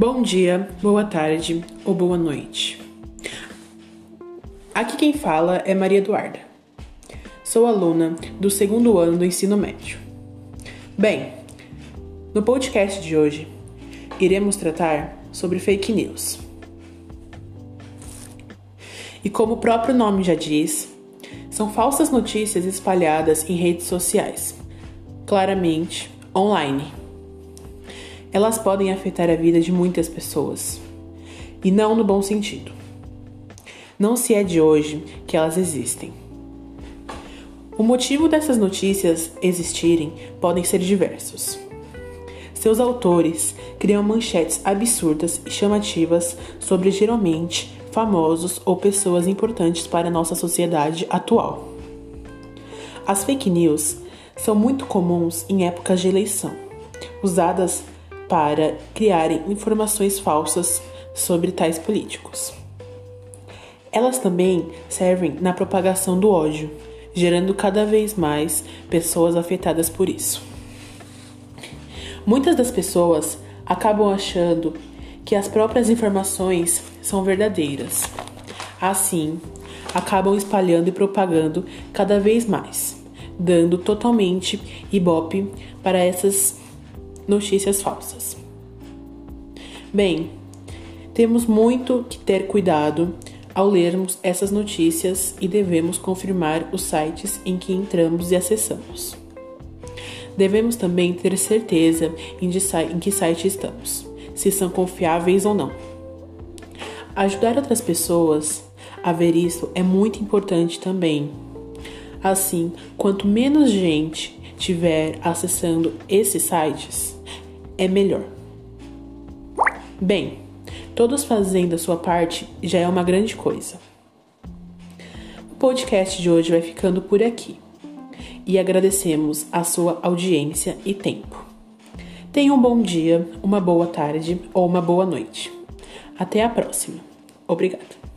Bom dia, boa tarde ou boa noite. Aqui quem fala é Maria Eduarda. Sou aluna do segundo ano do ensino médio. Bem, no podcast de hoje iremos tratar sobre fake news. E como o próprio nome já diz, são falsas notícias espalhadas em redes sociais, claramente online. Elas podem afetar a vida de muitas pessoas, e não no bom sentido. Não se é de hoje que elas existem. O motivo dessas notícias existirem podem ser diversos. Seus autores criam manchetes absurdas e chamativas sobre geralmente famosos ou pessoas importantes para a nossa sociedade atual. As fake news são muito comuns em épocas de eleição, usadas para criarem informações falsas sobre tais políticos. Elas também servem na propagação do ódio, gerando cada vez mais pessoas afetadas por isso. Muitas das pessoas acabam achando que as próprias informações são verdadeiras. Assim, acabam espalhando e propagando cada vez mais, dando totalmente ibope para essas notícias falsas. Bem, temos muito que ter cuidado ao lermos essas notícias e devemos confirmar os sites em que entramos e acessamos. Devemos também ter certeza em que site estamos, se são confiáveis ou não. Ajudar outras pessoas a ver isso é muito importante também. Assim, quanto menos gente tiver acessando esses sites, é melhor. Bem, todos fazendo a sua parte já é uma grande coisa. O podcast de hoje vai ficando por aqui e agradecemos a sua audiência e tempo. Tenha um bom dia, uma boa tarde ou uma boa noite. Até a próxima. Obrigada.